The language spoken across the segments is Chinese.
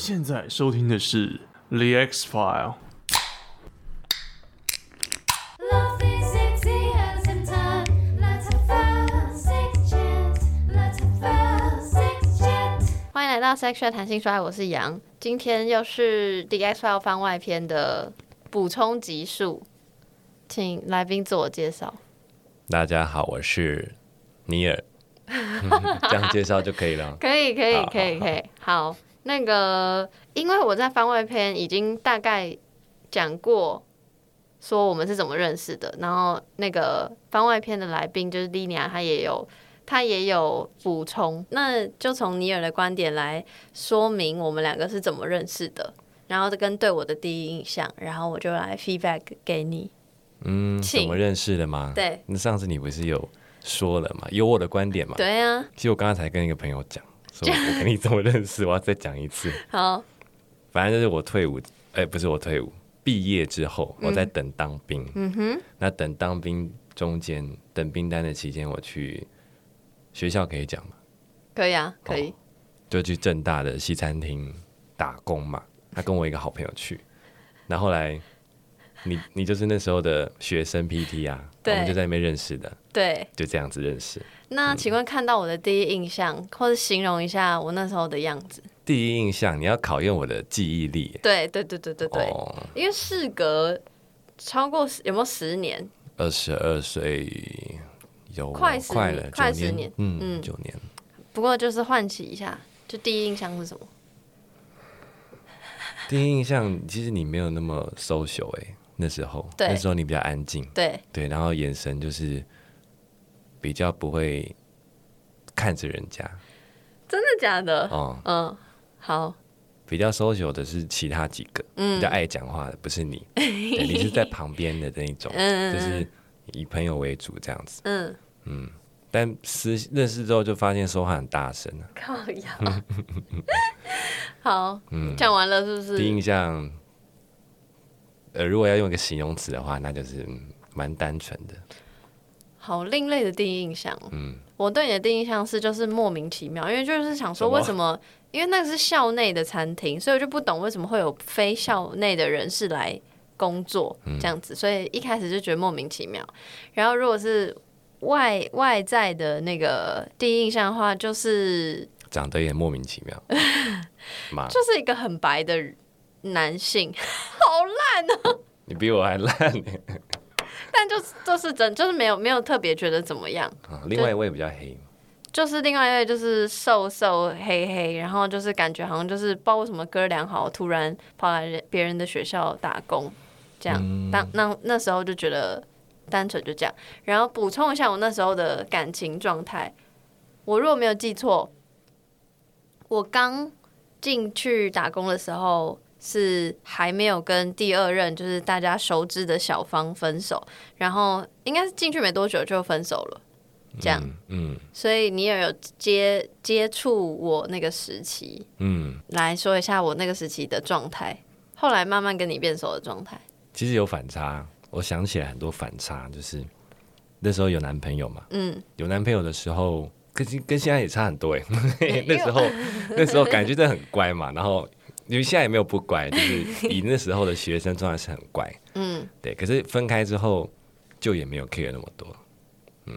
现在收听的是《The X File》。欢迎来到 Sexual 谈性说爱，我是杨。今天又是《The X File》番外篇的补充集数，请来宾自我介绍。大家好，我是尼尔。这样介绍就可以了。可以，可以，可以，可以。好，那个，因为我在番外篇已经大概讲过，说我们是怎么认识的。然后那个番外篇的来宾就是莉妮亚，她也有，她也有补充。那就从尼尔的观点来说明我们两个是怎么认识的，然后跟对我的第一印象，然后我就来 feedback 给你。嗯，怎么认识的吗？对，那上次你不是有？说了嘛，有我的观点嘛？对呀、啊。其实我刚刚才跟一个朋友讲，说我跟你怎么认识，我要再讲一次。好，反正就是我退伍，哎、欸，不是我退伍，毕业之后我在等当兵。嗯哼。那等当兵中间，等兵单的期间，我去学校可以讲吗？可以啊，可以。哦、就去正大的西餐厅打工嘛。他跟我一个好朋友去，那后来。你你就是那时候的学生 PT 啊，我们就在那边认识的，对，就这样子认识。那请问看到我的第一印象，嗯、或者形容一下我那时候的样子？第一印象，你要考验我的记忆力。对对对对对对，哦、因为事隔超过有没有十年？二十二岁有快快了，快十年，嗯嗯，九年。不过就是唤起一下，就第一印象是什么？第一印象其实你没有那么 social 哎、欸。那时候，那时候你比较安静，对。对，然后眼神就是比较不会看着人家，真的假的？哦，嗯，好，比较 social 的是其他几个，嗯，比较爱讲话的不是你，对，你是在旁边的那一种，嗯，就是以朋友为主这样子，嗯。嗯，但是认识之后就发现说话很大声，靠呀，好，嗯，讲完了是不是？第一印象。呃，如果要用一个形容词的话，那就是蛮单纯的。好另类的第一印象。嗯，我对你的第一印象是就是莫名其妙，因为就是想说为什么？因为那个是校内的餐厅，所以我就不懂为什么会有非校内的人士来工作这样子，嗯、所以一开始就觉得莫名其妙。然后如果是外外在的那个第一印象的话，就是长得也莫名其妙，就是一个很白的人。男性 好烂哦！你比我还烂，但就是就是真就是没有没有特别觉得怎么样。另外一位比较黑，就是另外一位就是瘦瘦黑黑，然后就是感觉好像就是不知道为什么哥俩好突然跑来别人的学校打工，这样。嗯、当那那时候就觉得单纯就这样。然后补充一下我那时候的感情状态，我如果没有记错，我刚进去打工的时候。是还没有跟第二任，就是大家熟知的小芳分手，然后应该是进去没多久就分手了，这样，嗯，嗯，所以你也有接接触我那个时期，嗯，来说一下我那个时期的状态，后来慢慢跟你变熟的状态，其实有反差，我想起来很多反差，就是那时候有男朋友嘛，嗯，有男朋友的时候跟跟现在也差很多哎，那时候那时候感觉真的很乖嘛，然后。因为现在也没有不乖，就是 以那时候的学生状态是很乖，嗯，对。可是分开之后，就也没有 care 那么多，嗯。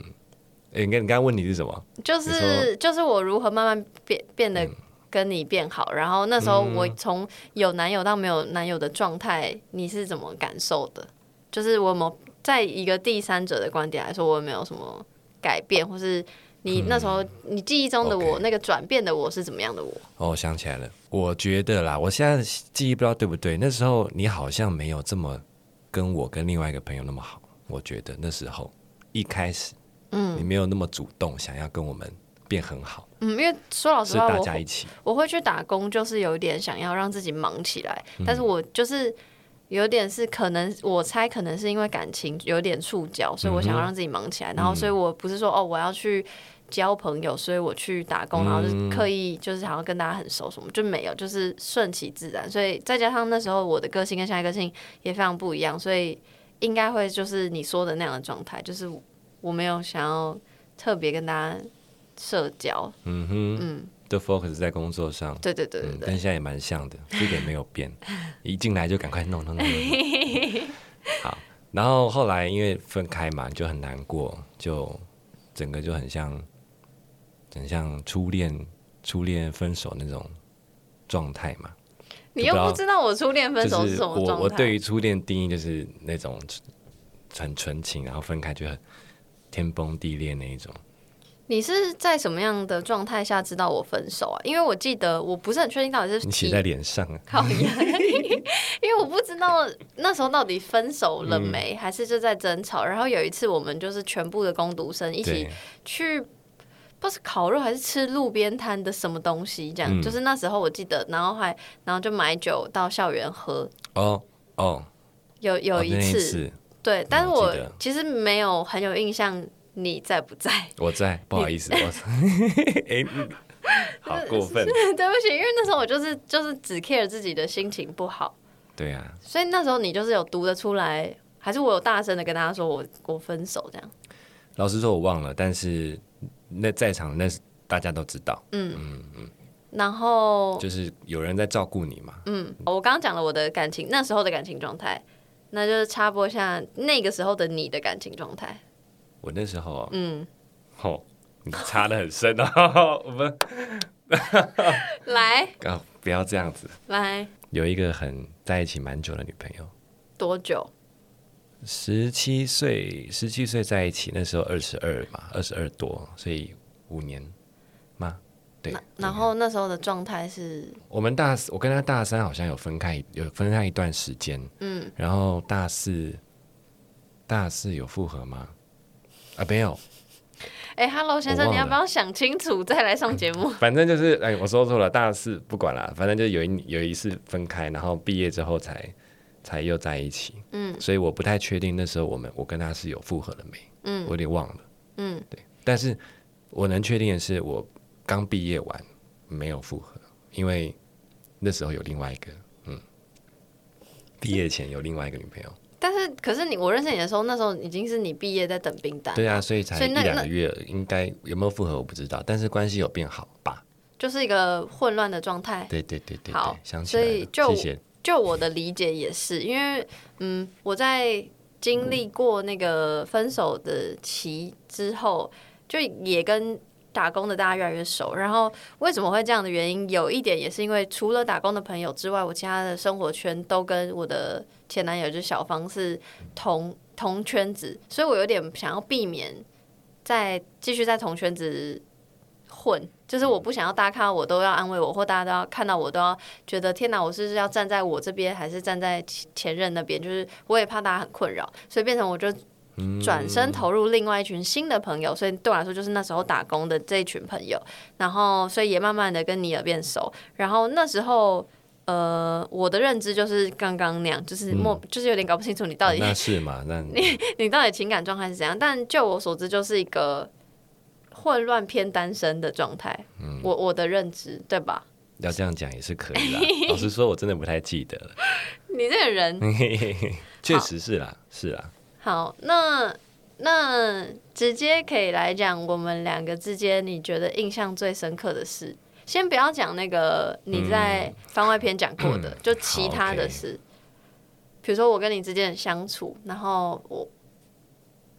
哎、欸，你你刚刚问题是什么？就是就是我如何慢慢变变得跟你变好，嗯、然后那时候我从有男友到没有男友的状态，你是怎么感受的？就是我有没有在一个第三者的观点来说，我有没有什么改变，或是？你那时候，你记忆中的我，那个转变的我是怎么样的我？哦，我想起来了，我觉得啦，我现在记忆不知道对不对。那时候你好像没有这么跟我跟另外一个朋友那么好。我觉得那时候一开始，嗯，你没有那么主动想要跟我们变很好。嗯，因为说老实话，大家一起我，我会去打工，就是有点想要让自己忙起来。嗯、但是我就是有点是可能，我猜可能是因为感情有点触角，所以我想要让自己忙起来。嗯、然后，所以我不是说哦，我要去。交朋友，所以我去打工，然后就刻意就是想要跟大家很熟，什么、嗯、就没有，就是顺其自然。所以再加上那时候我的个性跟现在个性也非常不一样，所以应该会就是你说的那样的状态，就是我没有想要特别跟大家社交。嗯哼，嗯，的 focus 在工作上。对对对对，对、嗯、但现在也蛮像的，这点没有变。一进来就赶快弄弄弄，弄，弄。好，然后后来因为分开嘛，就很难过，就整个就很像，很像初恋初恋分手那种状态嘛。你又不知道我初恋分手是什么状态？就是、我我对于初恋定义就是那种很纯情，然后分开就很天崩地裂那一种。你是在什么样的状态下知道我分手啊？因为我记得我不是很确定到底是你写在脸上啊，靠 因为我不知道那时候到底分手了没，嗯、还是就在争吵。然后有一次我们就是全部的攻读生一起去。不是烤肉还是吃路边摊的什么东西？这样、嗯、就是那时候我记得，然后还然后就买酒到校园喝。哦哦，有有一次，哦、一次对，但是我其实没有很有印象，你在不在？我在，不好意思，我 哎，好过分，对不起，因为那时候我就是就是只 care 自己的心情不好。对啊，所以那时候你就是有读得出来，还是我有大声的跟大家说我我分手这样？老实说，我忘了，但是。那在场那是大家都知道，嗯。嗯嗯，然后就是有人在照顾你嘛，嗯，我刚刚讲了我的感情那时候的感情状态，那就是插播一下那个时候的你的感情状态。我那时候，嗯，哦，你插的很深哦，我们 来，不要这样子，来，有一个很在一起蛮久的女朋友，多久？十七岁，十七岁在一起，那时候二十二嘛，二十二多，所以五年吗？对。然后那时候的状态是，我们大四，我跟他大三好像有分开，有分开一段时间。嗯。然后大四，大四有复合吗？啊，没有。哎哈喽先生，你要不要想清楚再来上节目？反正就是，哎，我说错了，大四不管了，反正就有一有一次分开，然后毕业之后才。才又在一起，嗯，所以我不太确定那时候我们我跟他是有复合了没，嗯，我有点忘了，嗯，对，但是我能确定的是，我刚毕业完没有复合，因为那时候有另外一个，嗯，毕业前有另外一个女朋友，但是可是你我认识你的时候，那时候已经是你毕业在等兵单，对啊，所以才一两个月，应该有没有复合我不知道，但是关系有变好吧，就是一个混乱的状态，对对对对，好，想起来了，所以就谢谢。就我的理解也是，因为嗯，我在经历过那个分手的期之后，就也跟打工的大家越来越熟。然后为什么会这样的原因，有一点也是因为除了打工的朋友之外，我其他的生活圈都跟我的前男友就是小方是同同圈子，所以我有点想要避免再继续在同圈子混。就是我不想要大家看到我都要安慰我，或大家都要看到我都要觉得天哪，我是要站在我这边，还是站在前任那边？就是我也怕大家很困扰，所以变成我就转身投入另外一群新的朋友。所以对我来说，就是那时候打工的这一群朋友。然后，所以也慢慢的跟尼尔变熟。然后那时候，呃，我的认知就是刚刚那样，就是莫，就是有点搞不清楚你到底、嗯、那 是嘛？那你你到底情感状态是怎样？但就我所知，就是一个。混乱偏单身的状态，嗯，我我的认知对吧？要这样讲也是可以啦。老实说，我真的不太记得了。你这个人，确实是啦，是啦。好，那那直接可以来讲，我们两个之间你觉得印象最深刻的事，先不要讲那个你在番外篇讲过的，嗯、就其他的事，比如说我跟你之间的相处，然后我。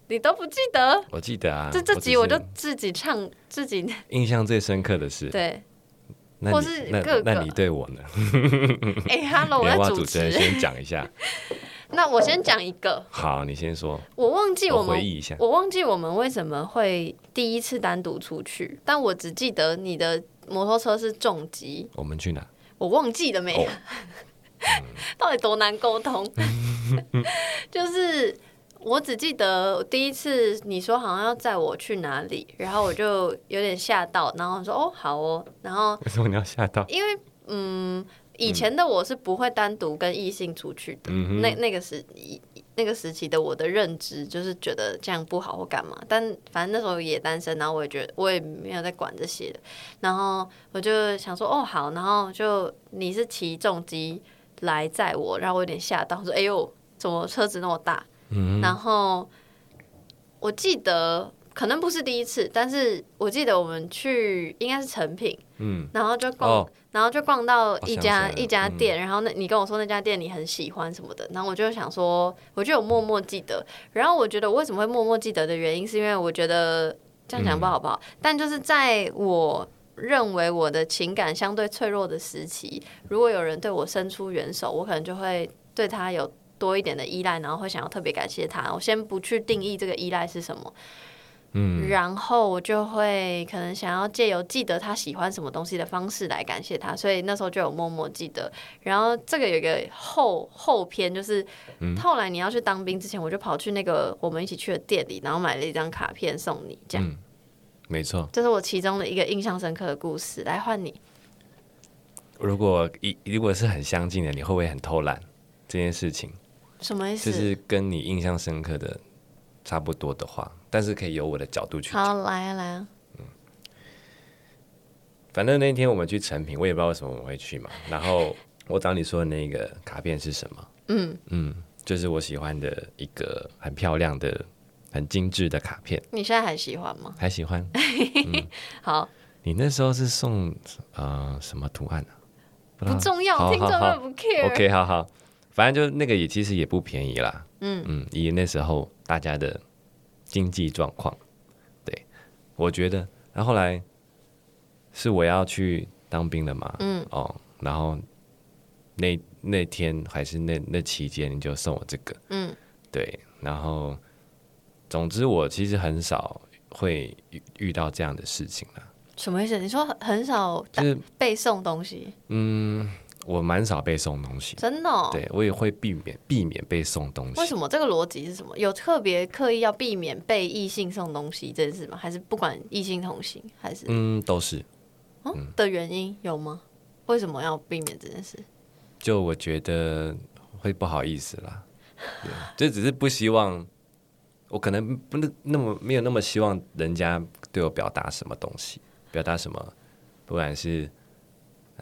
你都不记得？我记得啊，这这集我就自己唱自己。印象最深刻的是，对，或是各个，那你对我呢？哎，Hello，，我要主持人先讲一下。那我先讲一个。好，你先说。我忘记我们我回忆一下，我忘记我们为什么会第一次单独出去，但我只记得你的摩托车是重疾。我们去哪？我忘记了没？到底多难沟通？就是。我只记得第一次你说好像要载我去哪里，然后我就有点吓到，然后说哦好哦，然后为什么你要吓到？因为嗯，以前的我是不会单独跟异性出去的，嗯、那那个时那个时期的我的认知就是觉得这样不好或干嘛，但反正那时候也单身，然后我也觉得我也没有在管这些的，然后我就想说哦好，然后就你是骑重机来载我，然后我有点吓到，说哎呦怎么车子那么大？然后我记得可能不是第一次，但是我记得我们去应该是成品，嗯，然后就逛，哦、然后就逛到一家一家店，嗯、然后那你跟我说那家店你很喜欢什么的，然后我就想说，我就有默默记得。然后我觉得我为什么会默默记得的原因，是因为我觉得这样讲不好不好，嗯、但就是在我认为我的情感相对脆弱的时期，如果有人对我伸出援手，我可能就会对他有多一点的依赖，然后会想要特别感谢他。我先不去定义这个依赖是什么。嗯，然后我就会可能想要借由记得他喜欢什么东西的方式来感谢他，所以那时候就有默默记得。然后这个有一个后后篇，就是后来你要去当兵之前，我就跑去那个我们一起去的店里，然后买了一张卡片送你，这样。嗯，没错，这是我其中的一个印象深刻的故事。来换你，如果一如果是很相近的，你会不会很偷懒这件事情？什么意思？就是跟你印象深刻的差不多的话。但是可以由我的角度去。好，来啊来啊。嗯，反正那天我们去成品，我也不知道为什么我们会去嘛。然后我找你说的那个卡片是什么？嗯嗯，就是我喜欢的一个很漂亮的、很精致的卡片。你现在还喜欢吗？还喜欢。嗯、好。你那时候是送呃什么图案呢、啊？不重要，听众们不 care。OK，好好，反正就那个也其实也不便宜啦。嗯嗯，以那时候大家的。经济状况，对，我觉得，然后后来是我要去当兵了嘛，嗯，哦，然后那那天还是那那期间，你就送我这个，嗯，对，然后总之我其实很少会遇遇到这样的事情了。什么意思？你说很少就是被送东西？嗯。我蛮少被送东西，真的、哦。对，我也会避免避免被送东西。为什么？这个逻辑是什么？有特别刻意要避免被异性送东西这件事吗？还是不管异性同行？还是嗯，都是。哦、嗯，的原因有吗？为什么要避免这件事？就我觉得会不好意思啦，对，就只是不希望，我可能不那那么没有那么希望人家对我表达什么东西，表达什么，不管是。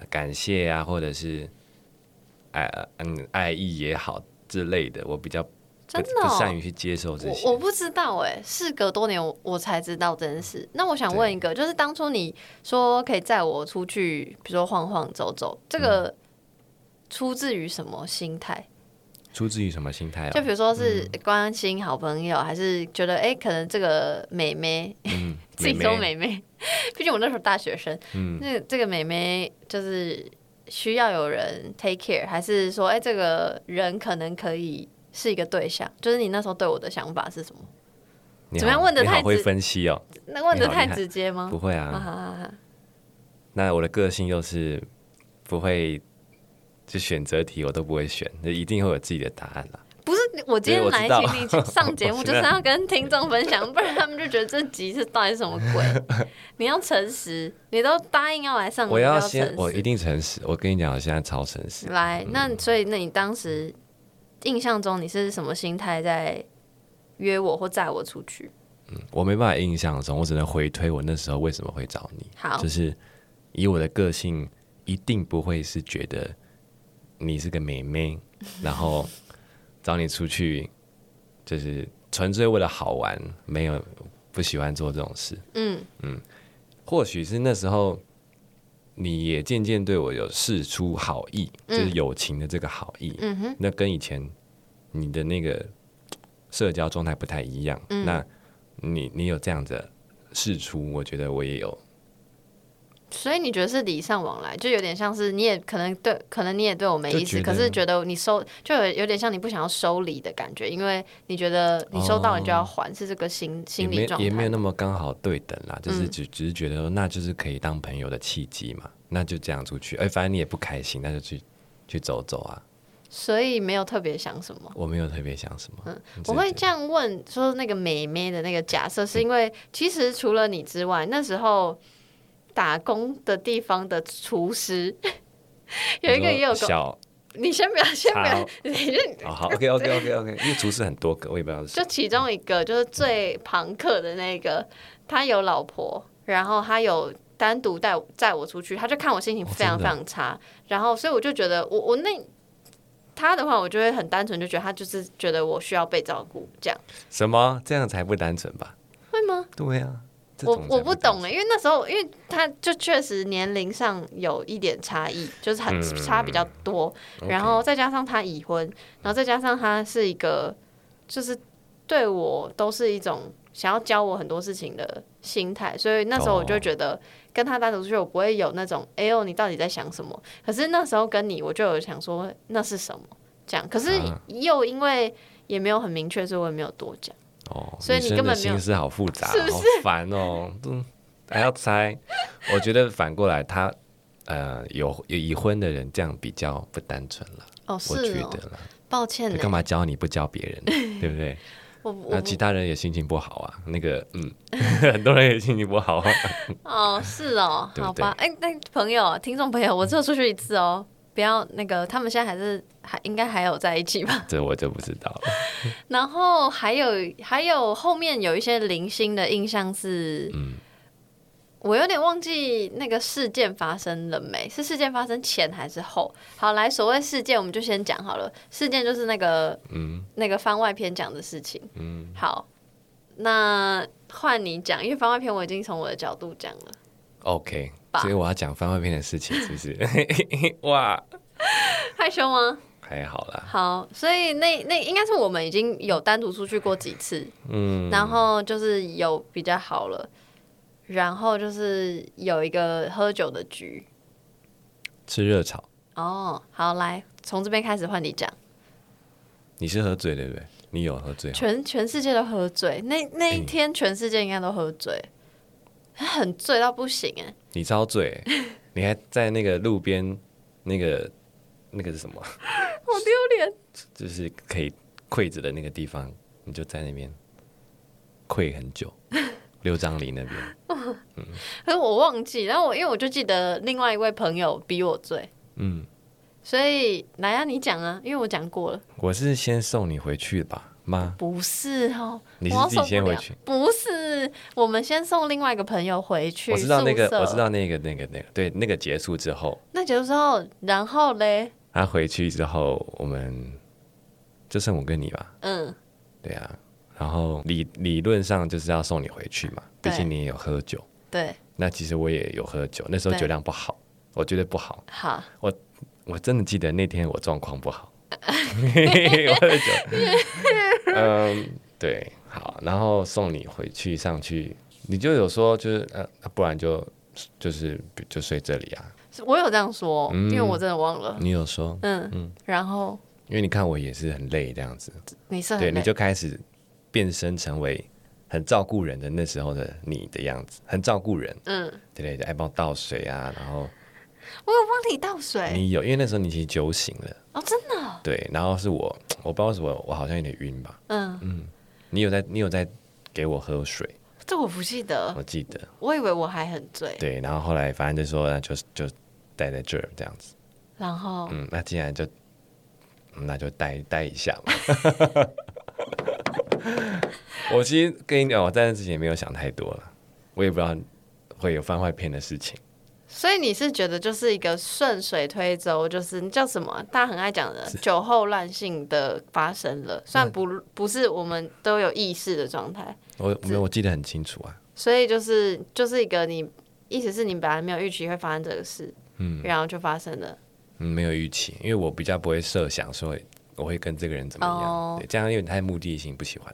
感谢啊，或者是爱嗯爱意也好之类的，我比较不，真的、哦、不善于去接受这些。我，我不知道哎，事隔多年我我才知道这件事。那我想问一个，就是当初你说可以载我出去，比如说晃晃走走，这个出自于什么心态？嗯出自于什么心态啊？就比如说是关心好朋友，嗯、还是觉得哎、欸，可能这个妹妹，嗯、自己说妹妹，毕竟我那时候大学生，嗯，那这个妹妹就是需要有人 take care，还是说哎、欸，这个人可能可以是一个对象？就是你那时候对我的想法是什么？怎么样问的太直？会分析哦？那问的太直接吗？不会啊。那我的个性又是不会。就选择题我都不会选，那一定会有自己的答案啦。不是，我今天来请你 上节目，就是要跟听众分享，不然他们就觉得这集是到底是什么鬼？你要诚实，你都答应要来上，我要先，我一定诚实。我跟你讲，我现在超诚实。来，那所以，那你当时印象中你是什么心态在约我或载我出去？嗯，我没办法印象中，我只能回推我那时候为什么会找你。好，就是以我的个性，一定不会是觉得。你是个妹妹，然后找你出去，就是纯粹为了好玩，没有不喜欢做这种事。嗯嗯，或许是那时候你也渐渐对我有释出好意，嗯、就是友情的这个好意。嗯哼，那跟以前你的那个社交状态不太一样。嗯、那你你有这样子释出，我觉得我也有。所以你觉得是礼尚往来，就有点像是你也可能对，可能你也对我没意思，可是觉得你收就有有点像你不想要收礼的感觉，因为你觉得你收到你就要还，哦、是这个心心理状态。也没有那么刚好对等啦，就是只只是觉得那就是可以当朋友的契机嘛，嗯、那就这样出去，哎，反正你也不开心，那就去去走走啊。所以没有特别想什么，我没有特别想什么。嗯，我会这样问说那个美妹的那个假设，是因为其实除了你之外，那时候。打工的地方的厨师有一个也有个小，你先不要，先不要，你先好，OK OK OK OK，因为厨师很多个，我也不知道是。就其中一个就是最朋克的那个，他有老婆，然后他有单独带载我出去，他就看我心情非常非常差，然后所以我就觉得我我那他的话，我就会很单纯，就觉得他就是觉得我需要被照顾这样。什么？这样才不单纯吧？会吗？对啊，我我不懂哎、欸，因为那时候，因为他就确实年龄上有一点差异，就是很差比较多，嗯、然后再加上他已婚，然后再加上他是一个，就是对我都是一种想要教我很多事情的心态，所以那时候我就觉得跟他单独出去，我不会有那种哎呦你到底在想什么？可是那时候跟你，我就有想说那是什么？这样，可是又因为也没有很明确，所以我也没有多讲。哦，所以你根本没有心思好复杂，是是好烦哦，嗯，还要猜。我觉得反过来，他呃有有已婚的人这样比较不单纯了。哦，我觉得了，抱歉，干嘛教你不教别人，对不对？那其他人也心情不好啊，那个嗯，很多人也心情不好啊。哦，是哦，对对好吧，哎、欸，那朋友、听众朋友，我只有出去一次哦。不要那个，他们现在还是还应该还有在一起吧？这我就不知道了。然后还有还有后面有一些零星的印象是，嗯，我有点忘记那个事件发生了没？是事件发生前还是后？好，来，所谓事件我们就先讲好了。事件就是那个嗯那个番外篇讲的事情。嗯，好，那换你讲，因为番外篇我已经从我的角度讲了。OK。所以我要讲番外篇的事情，是不是？哇，害羞吗？还好啦。好，所以那那应该是我们已经有单独出去过几次，嗯，然后就是有比较好了，然后就是有一个喝酒的局，吃热炒。哦，好，来从这边开始换你讲。你是喝醉对不对？你有喝醉？全全世界都喝醉，那那一天全世界应该都喝醉。欸很醉到不行哎！你遭罪，你还在那个路边，那个那个是什么？好丢脸！就是可以跪着的那个地方，你就在那边跪很久。六张犁那边，嗯，可是我忘记，然后我因为我就记得另外一位朋友比我醉，嗯，所以来啊，你讲啊，因为我讲过了。我是先送你回去吧。吗？不是哦，你是自己先回去？不是，我们先送另外一个朋友回去。我知道那个，我知道那个，那个，那个，对，那个结束之后，那结束之后，然后嘞？他回去之后，我们就剩我跟你吧。嗯，对啊。然后理理论上就是要送你回去嘛，毕竟你也有喝酒。对。那其实我也有喝酒，那时候酒量不好，我觉得不好。好。我我真的记得那天我状况不好。我喝酒。嗯，对，好，然后送你回去上去，你就有说就是呃，不然就就是就睡这里啊。我有这样说，嗯、因为我真的忘了。你有说，嗯嗯，然后因为你看我也是很累这样子，你是对，你就开始变身成为很照顾人的那时候的你的样子，很照顾人，嗯，对对，爱帮我倒水啊，然后。我有帮你倒水，你有，因为那时候你其实酒醒了哦，真的、哦。对，然后是我，我不知道什么，我好像有点晕吧。嗯嗯，你有在，你有在给我喝水？这我不记得，我记得，我以为我还很醉。对，然后后来反正就说，那就就待在这儿这样子。然后，嗯，那既然就，那就待待一下嘛。我其实跟你讲，我在那之前也没有想太多了，我也不知道会有番外篇的事情。所以你是觉得就是一个顺水推舟，就是你叫什么？大家很爱讲的酒后乱性的发生了，虽然不不是我们都有意识的状态。我没有，我记得很清楚啊。所以就是就是一个你意思是你本来没有预期会发生这个事，嗯，然后就发生了。嗯，没有预期，因为我比较不会设想说我会跟这个人怎么样，哦、对，这样有点太目的性不喜欢。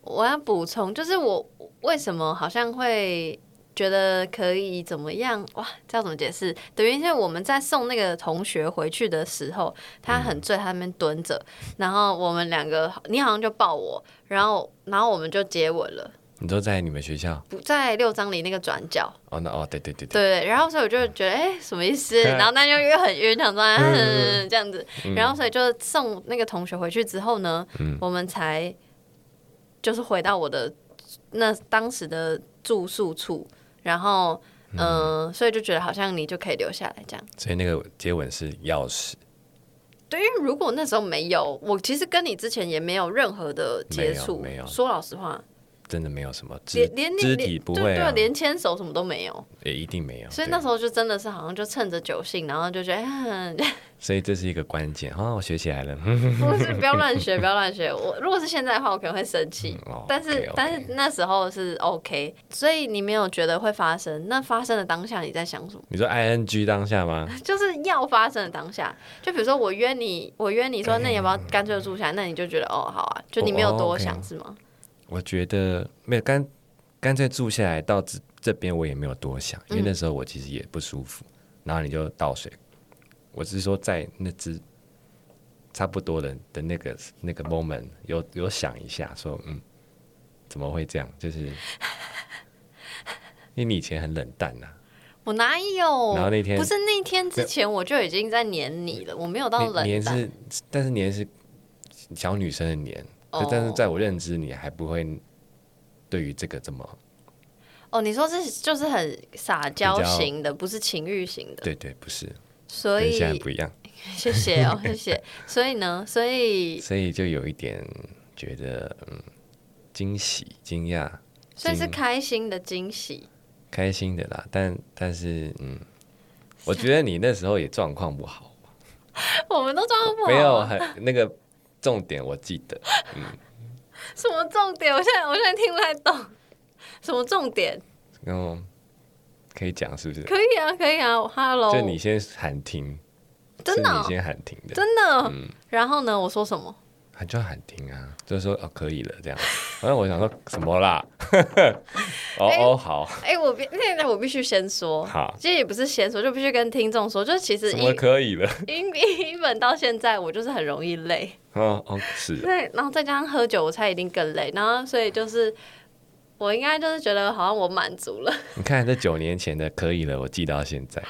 我要补充，就是我为什么好像会。觉得可以怎么样？哇，这要怎么解释？等于是我们在送那个同学回去的时候，他很醉，他那边蹲着，嗯、然后我们两个，你好像就抱我，然后然后我们就接吻了。你都在你们学校？不在六张里那个转角。哦，那哦，对对对对对。然后所以我就觉得，哎，什么意思？然后那就又很晕，想说、嗯、这样子。然后所以就送那个同学回去之后呢，嗯、我们才就是回到我的那当时的住宿处。然后，嗯、呃，所以就觉得好像你就可以留下来这样。所以那个接吻是钥匙。对，因为如果那时候没有，我其实跟你之前也没有任何的接触。没有，没有。说老实话，真的没有什么肢连连肢体不会、啊，对，连牵手什么都没有，也一定没有。所以那时候就真的是好像就趁着酒兴，然后就觉得，哎、所以这是一个关键啊！我学起来了，不是 不要乱学，不要乱学。我如果是现在的话，我可能会生气、嗯哦，但是 okay, okay. 但是那时候是 OK，所以你没有觉得会发生？那发生的当下你在想什么？你说 ING 当下吗？就是要发生的当下，就比如说我约你，我约你说，那你要不要干脆住下来、嗯？那你就觉得哦，好啊，就你没有多想、哦 okay. 是吗？我觉得没有干干脆住下来到这这边，我也没有多想，因为那时候我其实也不舒服。嗯、然后你就倒水，我只是说在那只差不多的的那个那个 moment 有有想一下，说嗯，怎么会这样？就是 因为你以前很冷淡呐、啊，我哪有？然后那天不是那天之前我就已经在黏你了，我没有到冷淡。黏是，但是黏是小女生的黏。Oh. 但是在我认知，你还不会对于这个这么哦？Oh, 你说是就是很撒娇型的，不是情欲型的？对对，不是。所以现在不一样。谢谢哦，谢谢。所以呢，所以所以就有一点觉得嗯惊喜、惊讶，所以是开心的惊喜，开心的啦。但但是嗯，我觉得你那时候也状况不好。我们都状况不好，没有很那个。重点我记得，嗯，什么重点？我现在我现在听不太懂，什么重点？然后可以讲是不是？可以啊，可以啊，Hello，就你先喊停，真的、哦，你先喊停的，真的，嗯。然后呢，我说什么？他就喊停啊，就是说哦，可以了这样。反正我想说什么啦？哦哦好。哎、欸，我必那那我必须先说，好，其实也不是先说，就必须跟听众说，就是其实什么可以了？因因本到现在我就是很容易累。哦哦是。对，然后再加上喝酒，我猜一定更累。然后所以就是我应该就是觉得好像我满足了。你看这九年前的可以了，我记到现在。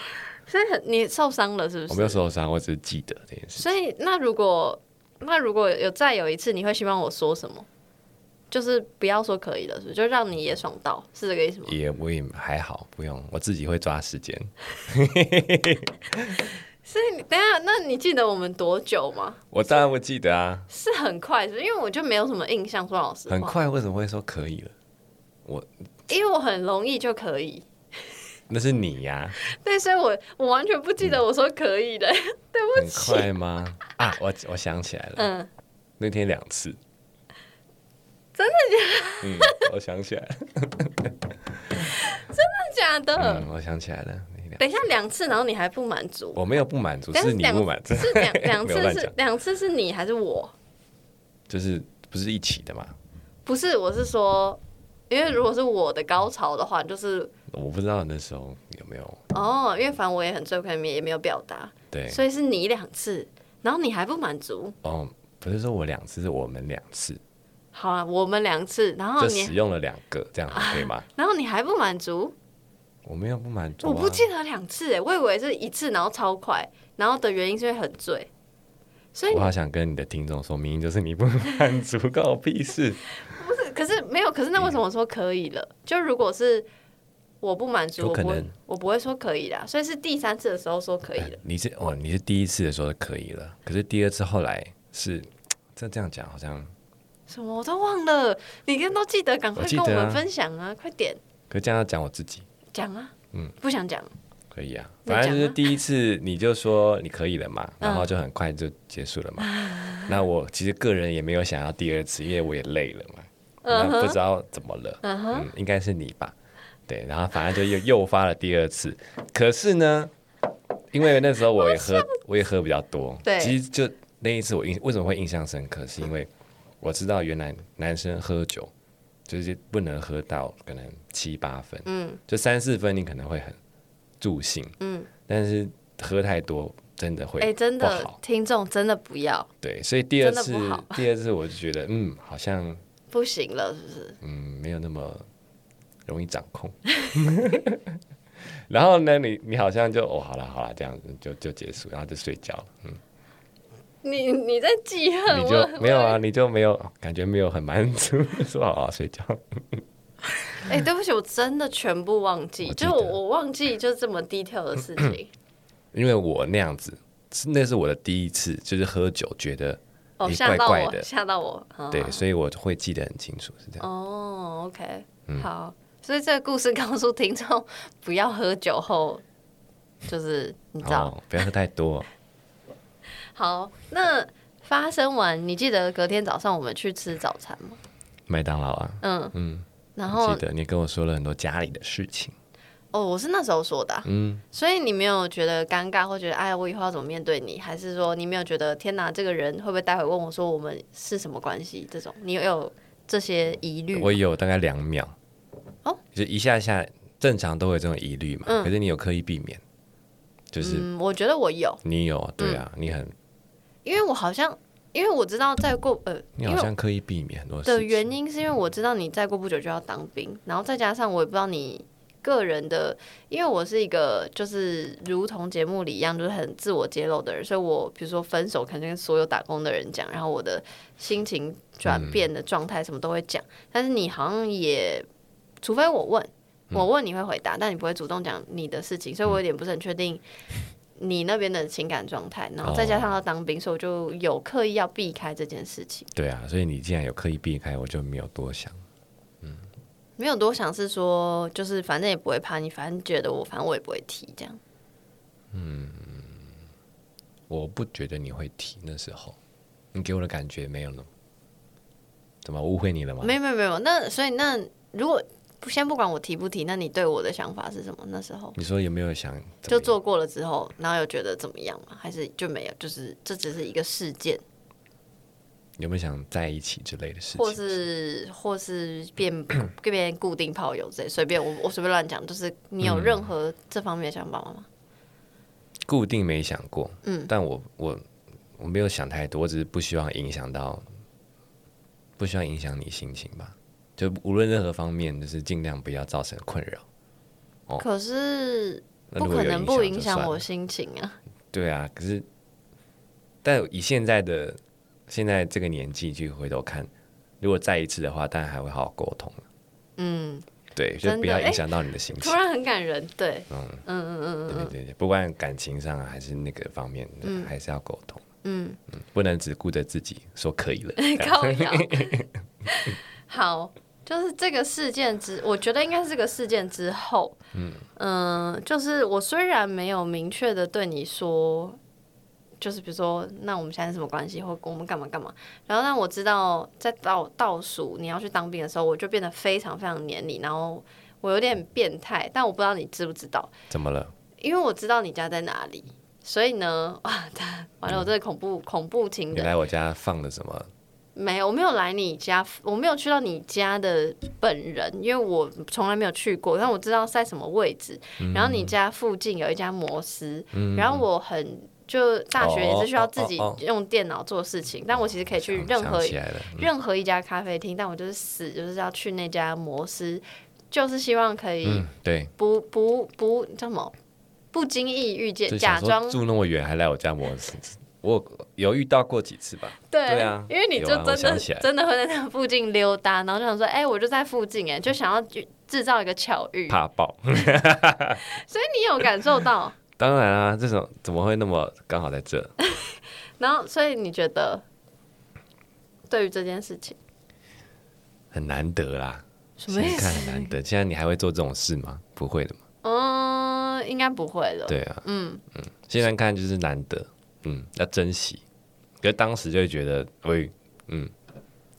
所以你受伤了是不是？我没有受伤，我只是记得这件事。所以那如果。那如果有再有一次，你会希望我说什么？就是不要说可以了，是？就让你也爽到，是这个意思吗？也我也还好，不用，我自己会抓时间。所以等下，那你记得我们多久吗？我当然不记得啊，是很快是？因为我就没有什么印象。说老师，很快为什么会说可以了？我因为我很容易就可以。那是你呀、啊，对，所以我我完全不记得我说可以的，嗯、对不起。很快吗？啊，我我想起来了，嗯，那天两次，真的假的？嗯，我想起来了，真的假的？嗯，我想起来了。等一下两次，然后你还不满足？我没有不满足，是你不满足。是两 两次是两次是你还是我？就是不是一起的吗？不是，我是说。因为如果是我的高潮的话，就是我不知道那时候有没有。哦，因为反正我也很醉，可能也没有表达，对，所以是你两次，然后你还不满足？哦，不是说我两次，是我们两次，好啊，我们两次，然后你就使用了两个，这样可以吗？啊，然后你还不满足，我没有不满足，啊，我不记得两次哎，我以为是一次，然后超快，然后的原因是因为很醉，所以我好想跟你的听众说明，就是你不满足，关我屁事。不是，可是没有，可是那为什么说可以了？嗯、就如果是我不满足，我不会，我不会说可以啦。所以是第三次的时候说可以了。你是哦，你是第一次的时候可以了，可是第二次后来是这 这样讲，好像什么我都忘了。你跟都记得，赶快跟我们分享啊，啊快点。可是这样要讲我自己讲啊，嗯，不想讲可以啊，反正就是第一次你就说你可以了嘛，然后就很快就结束了嘛。嗯、那我其实个人也没有想要第二次，因为我也累了嘛。那不知道怎么了，uh. 嗯，应该是你吧？对，然后反正就又诱发了第二次。可是呢，因为那时候我也喝，我也喝比较多。对，其实就那一次我印为什么会印象深刻，是因为我知道原来男生喝酒就是不能喝到可能七八分，嗯，就三四分你可能会很助兴，嗯，但是喝太多真的会，哎，真的，听众真的不要。对，所以第二次，第二次我就觉得，嗯，好像。不行了，是不是？嗯，没有那么容易掌控。然后呢，你你好像就哦，好了好了，这样子就就结束，然后就睡觉了。嗯，你你在记恨？你就没有啊？你就没有感觉没有很满足，说好好睡觉。哎、欸，对不起，我真的全部忘记，就我，我忘记就这么 detail 的事情。因为我那样子，那是我的第一次，就是喝酒觉得哦，诶吓到我，怪怪的吓到我。嗯对，所以我会记得很清楚，是这样。哦，OK，嗯好。所以这个故事告诉听众，不要喝酒后，就是你知道。哦，不要喝太多。好，那发生完，你记得隔天早上我们去吃早餐吗？麦当劳啊，嗯嗯，然后记得你跟我说了很多家里的事情。哦，我是那时候说的啊、嗯，所以你没有觉得尴尬，或觉得哎呀，我以后要怎么面对你？还是说你没有觉得天哪，这个人会不会待会问我说我们是什么关系？这种你有有这些疑虑？我有大概两秒，哦，就一下下，正常都会有这种疑虑嘛。嗯。可是你有刻意避免，就是嗯，我觉得我有，你有，对啊，嗯。你很，因为我好像，因为我知道再过呃，你好为像刻意避免很多事的情。原因是因为我知道你再过不久就要当兵，然后再加上我也不知道你个人的，因为我是一个就是如同节目里一样，就是很自我揭露的人，所以我比如说分手，肯定跟所有打工的人讲，然后我的心情转变的状态什么都会讲，但是你好像也，除非我问，我问你会回答，但你不会主动讲你的事情，所以我有点不是很确定。你那边的情感状态，然后再加上要当兵，所以我就有刻意要避开这件事情。对啊，所以你既然有刻意避开，我就没有多想。嗯没有多想，是说就是反正也不会怕你，反正觉得我，反正我也不会提这样。嗯我不觉得你会提那时候，你给我的感觉没有呢？怎么误会你了吗？没有没有没有，那所以那如果不先不管我提不提，那你对我的想法是什么？那时候你说有没有想就做过了之后，然后又觉得怎么样吗？还是就没有？就是这只是一个事件，有没有想在一起之类的事情？或是或是变 变固定炮友之类，随便我我随便乱讲，就是你有任何这方面的想法吗？固定没想过，嗯但我我我没有想太多，我只是不希望影响到，不希望影响你心情吧。就无论任何方面，就是尽量不要造成困扰。哦可是不可能不影响我心情啊。对啊，可是，但以现在的现在这个年纪去回头看，如果再一次的话，当然还会好好沟通。嗯，对，就不要影响到你的心情。突然很感人，对，嗯嗯嗯嗯对对对，不管感情上啊，还是那个方面，嗯还是要沟通。嗯嗯，不能只顾着自己说可以了。好，就是这个事件之，我觉得应该是这个事件之后，嗯就是我虽然没有明确的对你说，就是比如说，那我们现在是什么关系，或我们干嘛干嘛，然后让我知道在倒倒数你要去当兵的时候，我就变得非常非常黏你，然后我有点变态，但我不知道你知不知道，怎么了？因为我知道你家在哪里，所以呢，啊，完了，我这个恐怖、恐怖情人。你来我家放了什么？没有，我没有来你家，我没有去到你家的本人，因为我从来没有去过，但我知道在什么位置。然后你家附近有一家摩斯，然后我很就大学也是需要自己用电脑做事情，但我其实可以去任何任何一家咖啡厅，但我就是死就是要去那家摩斯，就是希望可以嗯，对，不不不叫什么不经意遇见，假装住那么远还来我家摩斯，我有遇到过几次吧。对，对啊因为你就真的、真的会在那附近溜达，然后就想说，哎、我就在附近，哎，就想要去制造一个巧遇，怕爆，所以你有感受到，当然啊，这种怎么会那么刚好在这？然后所以你觉得对于这件事情很难得啦，什么意现在看思？很难得。现在你还会做这种事吗？不会的嘛。嗯，应该不会了。对啊，嗯嗯，现在看就是难得，嗯，要珍惜。可是当时就会觉得，喂，嗯，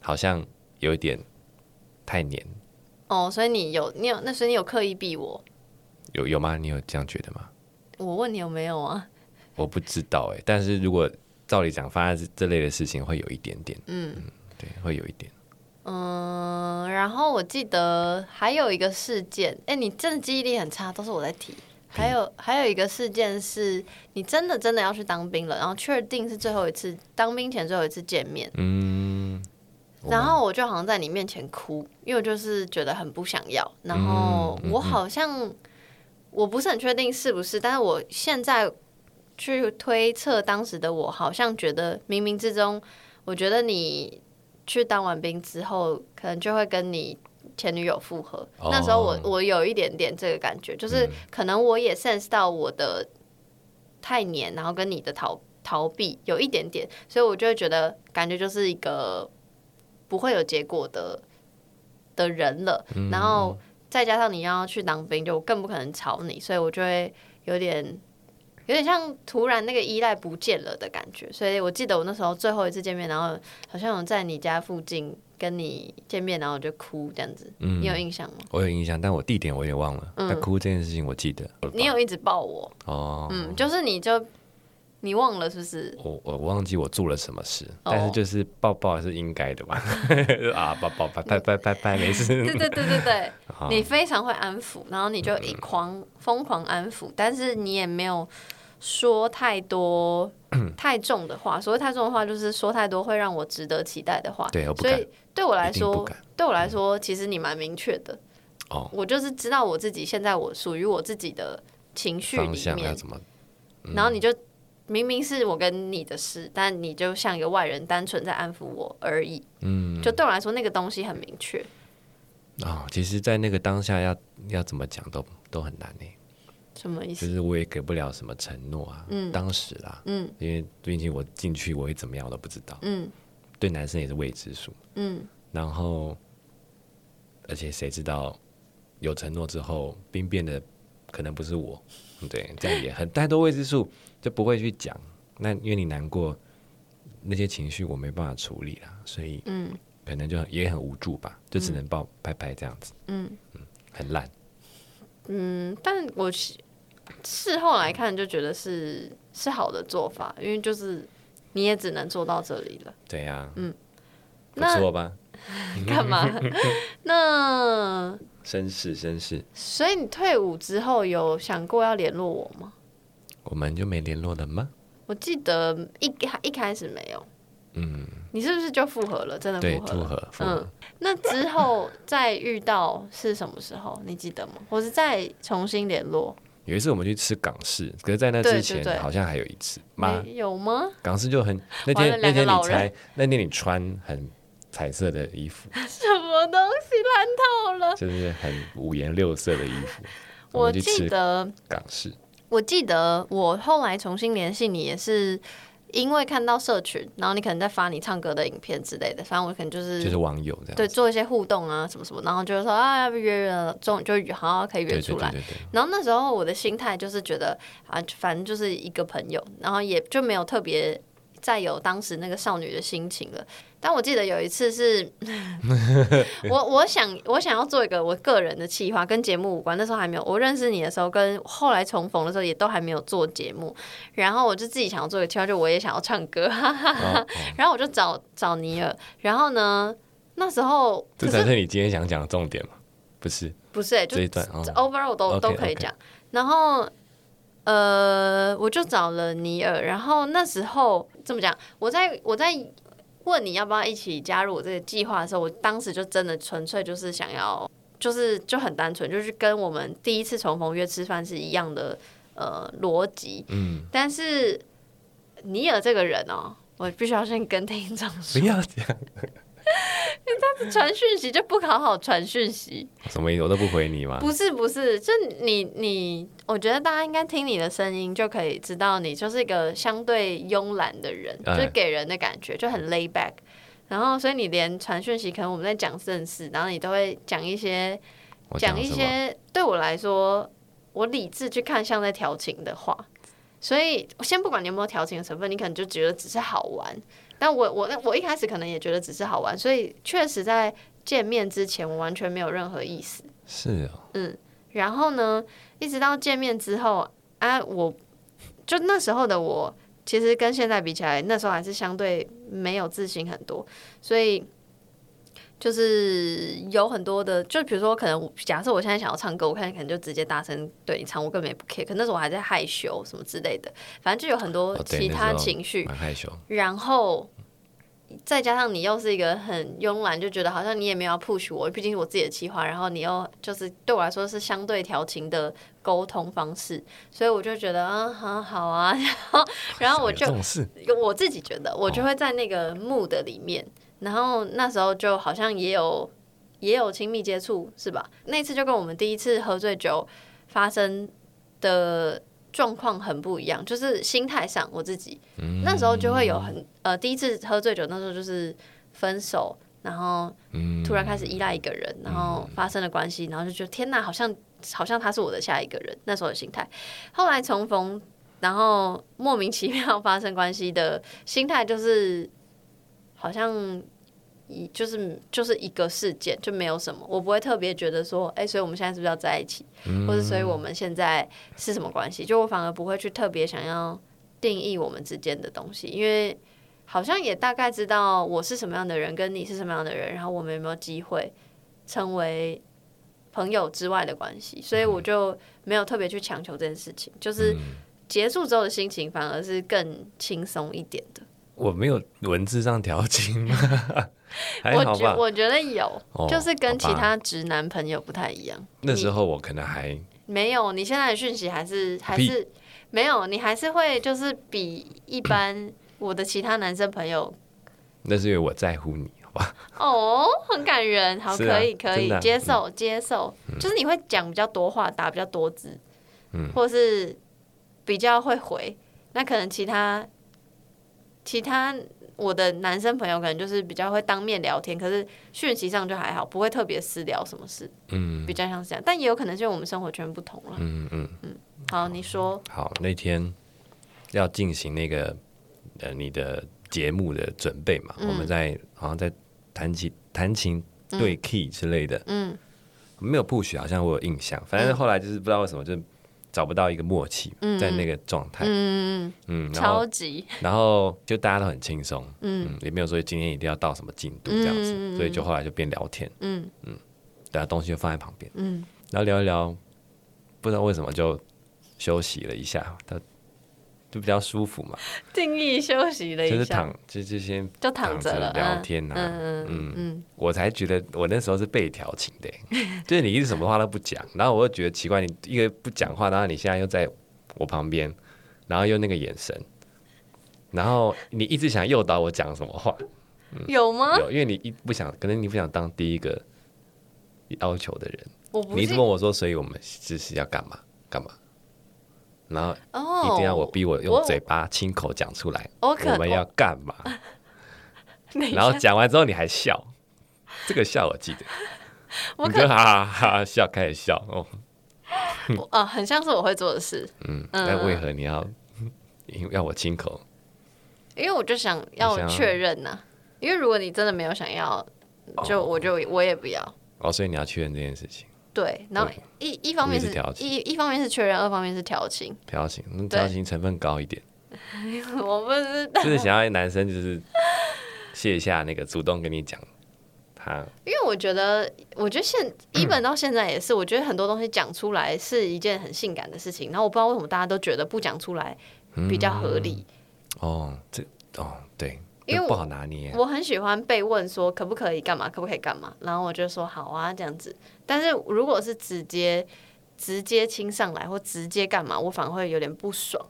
好像有一点太黏，哦，所以你有你有那所以你有刻意避我，有有吗？你有这样觉得吗？我问你有没有啊？我不知道哎、但是如果照理讲，发生这类的事情会有一点点，嗯对，会有一点。嗯，然后我记得还有一个事件，哎，你真的记忆力很差，都是我在提。还有还有一个事件是，你真的真的要去当兵了，然后确定是最后一次当兵前最后一次见面，嗯，然后我就好像在你面前哭，因为我就是觉得很不想要，然后我好像我不是很确定是不是，但是我现在去推测当时的我，好像觉得冥冥之中，我觉得你去当完兵之后，可能就会跟你前女友复合。哦那时候我我有一点点这个感觉，就是可能我也 sense 到我的太黏，然后跟你的逃逃避，有一点点，所以我就会觉得感觉就是一个不会有结果的的人了。嗯、然后再加上你要去当兵，就更不可能吵你，所以我就会有点有点像突然那个依赖不见了的感觉。所以我记得我那时候最后一次见面，然后好像有在你家附近。跟你见面，然后我就哭这样子，嗯、你有印象吗？我有印象，但我地点我也忘了。但、嗯、哭这件事情我记得。你有一直抱我哦，嗯，就是你就你忘了是不是？我我忘记我做了什么事，哦、但是就是抱抱是应该的吧？啊，抱抱拍拍拍拍拍，没事。对对对对对，哦、你非常会安抚，然后你就一狂疯、嗯、狂安抚，但是你也没有说太多太重的话。所谓太重的话，就是说太多会让我值得期待的话。所以。对我来说，对我来说，其实你蛮明确的。哦，我就是知道我自己现在我属于我自己的情绪里面。嗯、然后你就明明是我跟你的事，但你就像一个外人，单纯在安抚我而已。嗯，就对我来说，那个东西很明确。哦，其实，在那个当下要要怎么讲都都很难呢。什么意思？就是我也给不了什么承诺啊。嗯，当时啦，嗯，因为毕竟我进去我会怎么样我都不知道。嗯。对男生也是未知数，嗯，然后，而且谁知道有承诺之后，兵变的可能不是我，对，这样也很太多未知数，就不会去讲。那因为你难过，那些情绪我没办法处理了，所以，嗯，可能就也很无助吧，就只能抱拍拍这样子，嗯嗯，很烂，嗯，但我事后来看就觉得是是好的做法，因为就是。你也只能做到这里了。对呀、啊，嗯，不错吧？干嘛？那绅士，绅士。所以你退伍之后有想过要联络我吗？我们就没联络了吗？我记得一一开始没有。嗯。你是不是就复合了？真的复合了？对，复合。复合。嗯。那之后再遇到是什么时候？你记得吗？我是再重新联络？有一次我们去吃港式，可是，在那之前好像还有一次吗？有吗？港式就很那天那天你猜那天你穿很彩色的衣服，什么东西烂透了？就是很五颜六色的衣服。我记得港式，我记得我后来重新联系你也是。因为看到社群，然后你可能在发你唱歌的影片之类的，反正我可能就是就是网友这样，对，做一些互动啊什么什么，然后就是说啊要不约约了，终于就好像可以约出来。然后那时候我的心态就是觉得啊，反正就是一个朋友，然后也就没有特别再有当时那个少女的心情了。但我记得有一次是，我我想我想要做一个我个人的企划，跟节目无关。那时候还没有我认识你的时候，跟后来重逢的时候，也都还没有做节目。然后我就自己想要做一个企划，就我也想要唱歌，哈哈哈。然后我就找找尼尔。然后呢，那时候这才是你今天想讲的重点吗？不是，不是、欸，就这一段 overall 都 okay, 都可以讲。然后呃，我就找了尼尔。然后那时候这么讲，我在我在。问你要不要一起加入我这个计划的时候，我当时就真的纯粹就是想要，就是就很单纯，就是跟我们第一次重逢约吃饭是一样的呃逻辑。嗯，但是尼尔这个人哦，我必须要先跟听众说，不要讲。你这样子传讯息就不好好传讯息，什么意思？我都不回你吗？不是不是，就你你，我觉得大家应该听你的声音就可以知道，你就是一个相对慵懒的人，哎、就是给人的感觉就很 lay back。然后，所以你连传讯息，可能我们在讲正事，然后你都会讲一些讲一些，对我来说，我理智去看像在调情的话。所以，我先不管你有没有调情的成分，你可能就觉得只是好玩。但我我我一开始可能也觉得只是好玩，所以确实在见面之前，我完全没有任何意思。是哦。嗯，然后呢，一直到见面之后啊，我就那时候的我，其实跟现在比起来，那时候还是相对没有自信很多，所以。就是有很多的，就比如说，可能假设我现在想要唱歌，我看你可能就直接大声对你唱，我根本也不 care。可那时候我还在害羞什么之类的，反正就有很多其他情绪，蛮害羞。然后再加上你又是一个很慵懒，就觉得好像你也没有要 push 我，毕竟是我自己的计划。然后你又就是对我来说是相对调情的沟通方式，所以我就觉得啊，好好啊。然后，然后我就 我自己觉得，我就会在那个 mood 里面。然后那时候就好像也有也有亲密接触，是吧？那次就跟我们第一次喝醉酒发生的状况很不一样，就是心态上我自己、嗯、那时候就会有很呃第一次喝醉酒那时候就是分手，然后突然开始依赖一个人，然后发生了关系，然后就觉得天哪，好像好像他是我的下一个人，那时候的心态。后来重逢，然后莫名其妙发生关系的心态就是好像。一就是就是一个事件，就没有什么，我不会特别觉得说，哎、欸，所以我们现在是不是要在一起，嗯、或者所以我们现在是什么关系？就我反而不会去特别想要定义我们之间的东西，因为好像也大概知道我是什么样的人，跟你是什么样的人，然后我们有没有机会成为朋友之外的关系，所以我就没有特别去强求这件事情，就是结束之后的心情反而是更轻松一点的。我没有文字上调情吗 我觉我觉得有，哦、就是跟其他直男朋友不太一样。那时候我可能还没有，你现在的讯息还是还是没有，你还是会就是比一般我的其他男生朋友。那是因为我在乎你，好吧？哦，很感人，好，啊、可以可以接受接受，嗯、就是你会讲比较多话，打比较多字，嗯，或是比较会回，那可能其他其他。我的男生朋友可能就是比较会当面聊天，可是讯息上就还好，不会特别私聊什么事，嗯，比较像是这样。但也有可能是因为我们生活圈不同了，嗯嗯嗯。好，你说。好，那天要进行那个呃你的节目的准备嘛，嗯、我们在好像在弹琴弹琴对 key 之类的，嗯，没有 push，好像我有印象，反正后来就是不知道为什么就。找不到一个默契，在那个状态，嗯嗯，超级，然后就大家都很轻松，嗯，也没有说今天一定要到什么进度这样子，所以就后来就变聊天，嗯。嗯，大家东西就放在旁边，嗯，然后聊一聊，不知道为什么就休息了一下，他。就比较舒服嘛，定义休息了一下，就是躺，就就先就躺着聊天呐，嗯嗯嗯，我才觉得我那时候是被调情的，就是你一直什么话都不讲，然后我又觉得奇怪，你一个不讲话，然后你现在又在我旁边，然后又那个眼神，然后你一直想诱导我讲什么话，有吗？有，因为你一不想，可能你不想当第一个要求的人，你一直问我说，所以我们这是要干嘛干嘛？然后一定要我逼我用嘴巴亲口讲出来，我们要干嘛？然后讲完之后你还笑，这个笑我记得，你就哈哈哈笑，开始笑哦。哦，很像是我会做的事。嗯，那为何你要要我亲口？因为我就想要确认呐。因为如果你真的没有想要，就我就我也不要。哦，所以你要确认这件事情。对，然后一一方面是一一方面是确认，二方面是调情。调情，那调情成分高一点。我不知道，就是想要男生就是卸下那个主动跟你讲他。因为我觉得，我觉得现 一本到现在也是，我觉得很多东西讲出来是一件很性感的事情。然后我不知道为什么大家都觉得不讲出来比较合理。哦，这哦对。因为不好拿捏，我很喜欢被问说可不可以干嘛，可不可以干嘛，然后我就说好啊这样子。但是如果是直接直接亲上来或直接干嘛，我反而会有点不爽。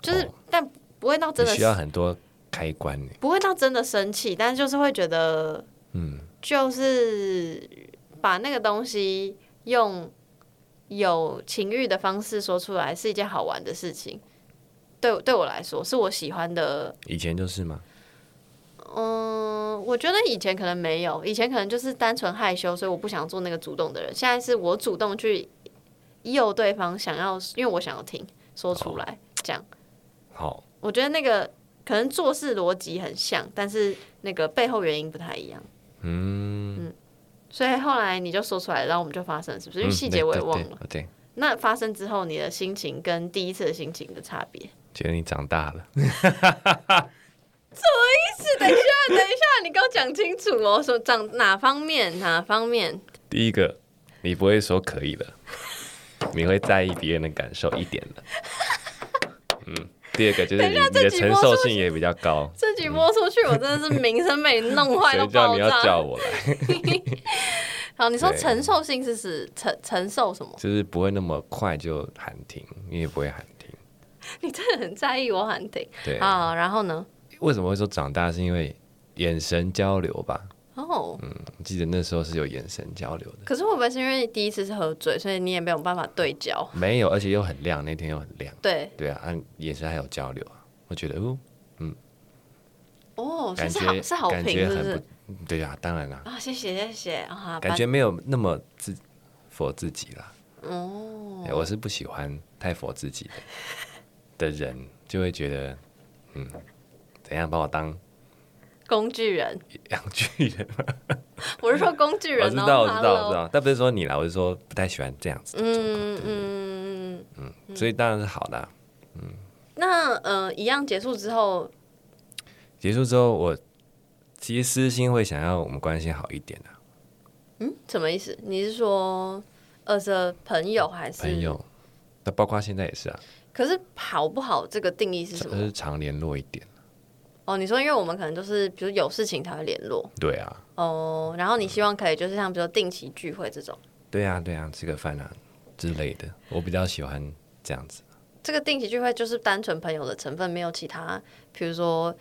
就是，但不会到真的需要很多开关，不会到真的生气，但是就是会觉得，嗯，就是把那个东西用有情欲的方式说出来是一件好玩的事情。对，对我来说是我喜欢的。以前就是吗？嗯，我觉得以前可能没有，以前可能就是单纯害羞，所以我不想做那个主动的人。现在是我主动去诱对方想要，因为我想要听说出来，这样。好，我觉得那个可能做事逻辑很像，但是那个背后原因不太一样。嗯嗯，所以后来你就说出来，然后我们就发生了，是不是？因为细节我也忘了。对。那发生之后，你的心情跟第一次的心情的差别？觉得你长大了。什么意思？等一下，等一下，你给我讲清楚哦。说长哪方面？哪方面？第一个，你不会说可以的，你会在意别人的感受一点的。嗯。第二个就是你的承受性也比较高。这集播出去，我真的是名声被你弄坏了。谁叫你要叫我来？好，你说承受性是指承承受什么？就是不会那么快就喊停，你也不会喊停。你真的很在意我喊停。对啊，然后呢？为什么会说长大？是因为眼神交流吧？哦，哦，嗯，记得那时候是有眼神交流的。可是会不会是因为第一次是喝醉，所以你也没有办法对焦？没有，而且又很亮，那天又很亮。对对啊，按眼神还有交流啊，我觉得哦，嗯，哦，感是好觉是好评，感觉是不是？很不，对啊，当然啦，啊，谢谢谢谢啊，感觉没有那么自佛自己啦。哦，欸我是不喜欢太佛自己的的人，就会觉得，嗯，怎样把我当工具人，养巨人？我是说工具人、哦，我知道，我知道，我知道，但不是说你啦，我是说不太喜欢这样子的状况。嗯嗯嗯，嗯，所以当然是好的啊、那呃，一样结束之后，结束之后，我其实私心会想要我们关系好一点的、啊、嗯，什么意思？你是说呃，是朋友还是？朋友，那包括现在也是啊，可是好不好这个定义是什么？就是常联络一点。哦，你说因为我们可能就是比如有事情才会联络。对啊，哦，然后你希望可以就是像比如说定期聚会这种，对啊，对啊，吃个饭啊之类的，我比较喜欢这样子。这个定期聚会就是单纯朋友的成分，没有其他比如说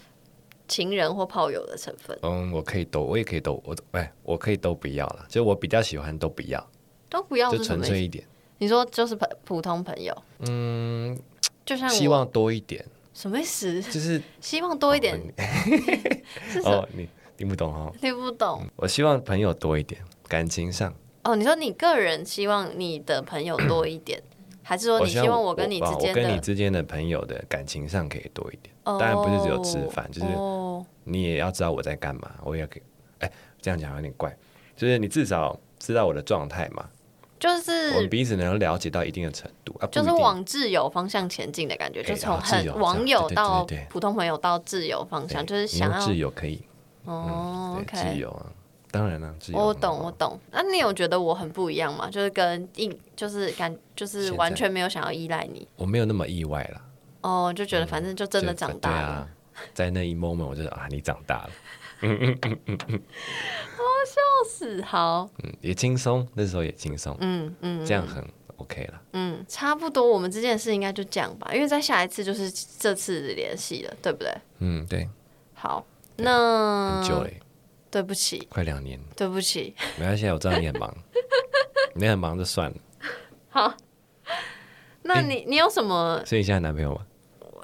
情人或炮友的成分，嗯，我可以都，我也可以都，我哎，我可以都不要了，就我比较喜欢都不要，都不要就纯粹一点。你说就是普普通朋友，嗯，就像希望多一点，什么意思？就是希望多一点？哦，你 听不懂哦。听不懂我希望朋友多一点，感情上，哦。你说你个人希望你的朋友多一点，还是说你希望我跟你之间我跟你？之间的朋友的感情上可以多一点？哦当然不是只有吃饭，就是哦你也要知道我在干嘛，我也可以。哎，这样讲有点怪，就是你至少知道我的状态嘛，就是我们彼此能够了解到一定的程度啊，就是往自由方向前进的感觉，哎就从很网友到普通朋友到自由方向，就是想要自由可以，哦嗯，对，挚，OK。友啊，当然了，挚友我懂，我懂。那你有觉得我很不一样吗？就是跟硬，就是感，就是完全没有想要依赖你我没有那么意外了，哦，就觉得反正就真的长大了。在那一 moment 我就啊，你长大了，是好，嗯，也轻松，那时候也轻松，嗯嗯，这样很 OK 了。嗯，差不多。我们这件事应该就这样吧，因为在下一次就是这次联系了，对不对？嗯，对，好，那很久嘞，对不起，快两年，对不起。没关系，我知道你很忙，你很忙就算了。好，那你、你有什么所以你现在男朋友吗？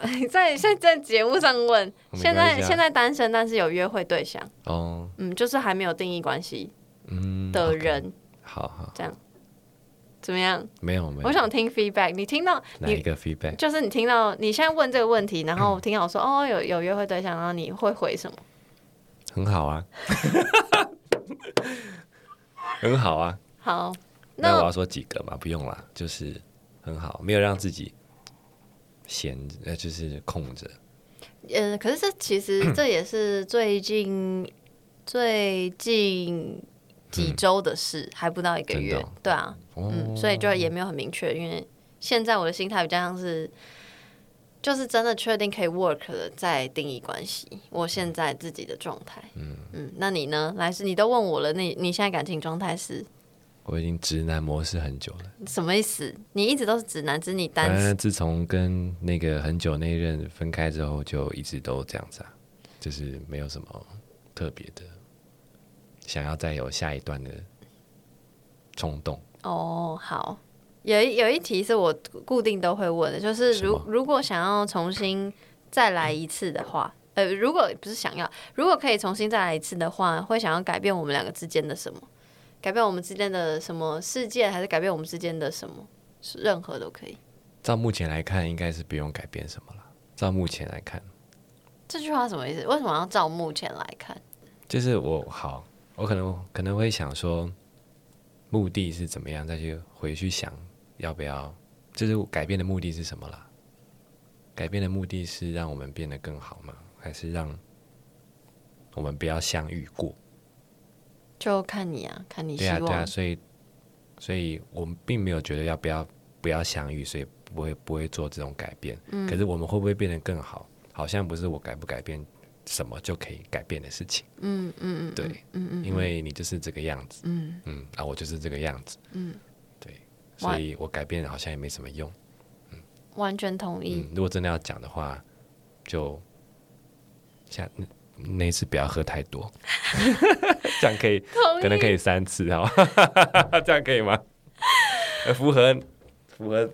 在现在在节目上问？现在现在单身，但是有约会对象，哦，嗯，就是还没有定义关系嗯，的人，好好，这样怎么样？没有没有，我想听 feedback。你听到你哪一个 feedback？就是你听到你现在问这个问题，然后听到我说、哦有有约会对象，然后你会回什么？很好啊，很好啊。好，那我要说几个嘛？不用啦，就是很好，没有让自己闲，呃，就是空着。嗯，可是这其实 这也是最近最近几周的事，还不到一个月，哦对啊，哦，嗯，所以就也没有很明确，因为现在我的心态比较像是，就是真的确定可以 work 了再定义关系。我现在自己的状态，嗯嗯，那你呢？来是你都问我了，那你你现在感情状态是我已经直男模式很久了。什么意思？你一直都是直男，只是你单身自从跟那个很久那一任分开之后，就一直都这样子啊，就是没有什么特别的想要再有下一段的冲动。哦，好，有一有一题是我固定都会问的，就是如如果想要重新再来一次的话，呃，如果不是想要，如果可以重新再来一次的话，会想要改变我们两个之间的什么？改变我们之间的什么世界，还是改变我们之间的什么？是任何都可以。照目前来看，应该是不用改变什么了。照目前来看，这句话什么意思？为什么要照目前来看？就是我好，我可能可能会想说，目的是怎么样，再去回去想要不要，就是改变的目的是什么啦？改变的目的是让我们变得更好吗？还是让我们不要相遇过？就看你啊，看你希望。对啊，对啊，所以，所以我们并没有觉得要不要不要相遇，所以不会不会做这种改变。嗯可是我们会不会变得更好？好像不是我改不改变什么就可以改变的事情。嗯嗯嗯，对，嗯嗯，因为你就是这个样子，嗯嗯，啊，我就是这个样子，嗯，对，所以我改变好像也没什么用。完全同意。嗯，如果真的要讲的话，就下那一次不要喝太多，这样可以，可能可以三次哈，这样可以吗？符合，符合，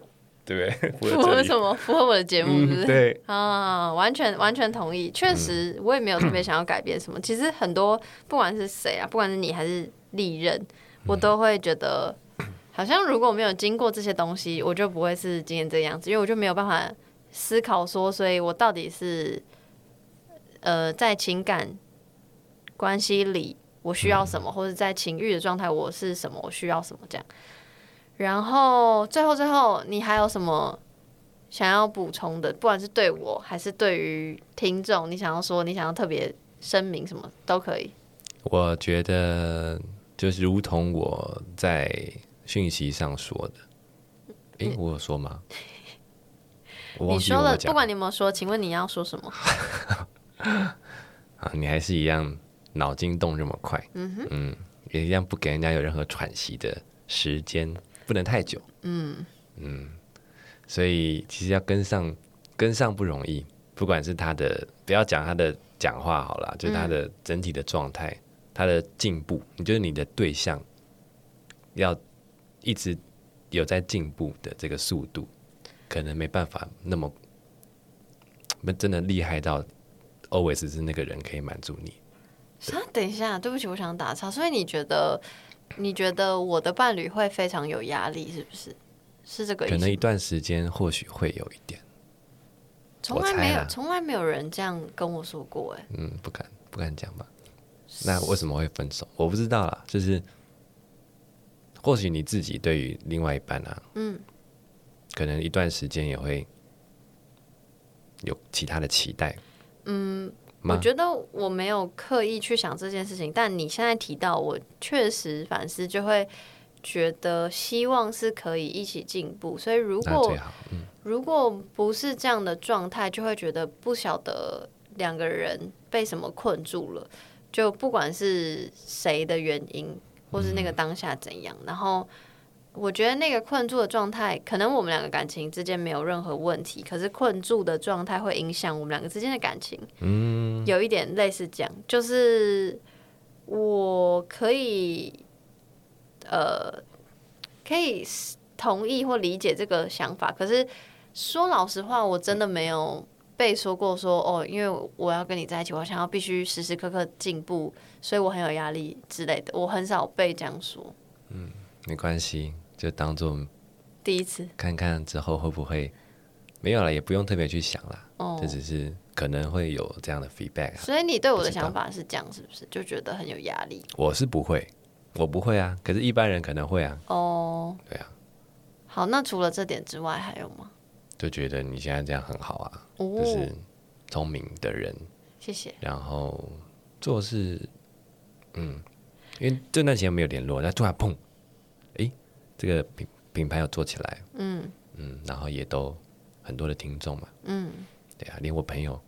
对不对？符合什么？符合我的节目是不是？嗯、对啊，完全完全同意。确实，我也没有特别想要改变什么。嗯、其实很多，不管是谁啊，不管是你还是历任，我都会觉得，好像如果没有经过这些东西，我就不会是今天这个样子，因为我就没有办法思考说，所以我到底是。呃，在情感关系里，我需要什么，嗯、或者在情欲的状态，我是什么，我需要什么这样。然后最后最后，你还有什么想要补充的？不管是对我还是对于听众，你想要说，你想要特别声明什么都可以。我觉得就是如同我在讯息上说的，诶、欸，我有说吗？你说了，不管你有没有说，请问你要说什么？啊，你还是一样脑筋动这么快，嗯哼，嗯，也一样不给人家有任何喘息的时间，不能太久，嗯嗯，所以其实要跟上，跟上不容易，不管是他的，不要讲他的讲话好了，就是他的整体的状态，嗯、他的进步，你觉得你的对象要一直有在进步的这个速度，可能没办法那么，真的厉害到。Always 是那个人可以满足你。啊，等一下，对不起，我想打岔。所以你觉得，你觉得我的伴侣会非常有压力，是不是？是这个意思？可能一段时间或许会有一点。从来没有，从来没有人这样跟我说过，哎。嗯，不敢，不敢讲吧？那为什么会分手？我不知道啦。就是，或许你自己对于另外一半啊，嗯，可能一段时间也会有其他的期待。嗯，我觉得我没有刻意去想这件事情，但你现在提到，我确实反思，就会觉得希望是可以一起进步。所以如果、嗯、如果不是这样的状态，就会觉得不晓得两个人被什么困住了，就不管是谁的原因，或是那个当下怎样，嗯、然后。我觉得那个困住的状态，可能我们两个感情之间没有任何问题，可是困住的状态会影响我们两个之间的感情。嗯，有一点类似这样，就是我可以，呃，可以同意或理解这个想法，可是说老实话，我真的没有被说过说哦，因为我要跟你在一起，我想要必须时时刻刻进步，所以我很有压力之类的，我很少被这样说。嗯，没关系。就当做第一次，看看之后会不会没有了，也不用特别去想了。哦，这只是可能会有这样的 feedback。所以你对我的想法是这样，是不是？就觉得很有压力？我是不会，我不会啊。可是，一般人可能会啊。哦，对啊。好，那除了这点之外，还有吗？就觉得你现在这样很好啊，哦、就是聪明的人。谢谢。然后做事，嗯，因为这段时间没有联络，那突然碰。这个品品牌要做起来，嗯。嗯，然后也都很多的听众嘛，嗯，对啊，连我朋友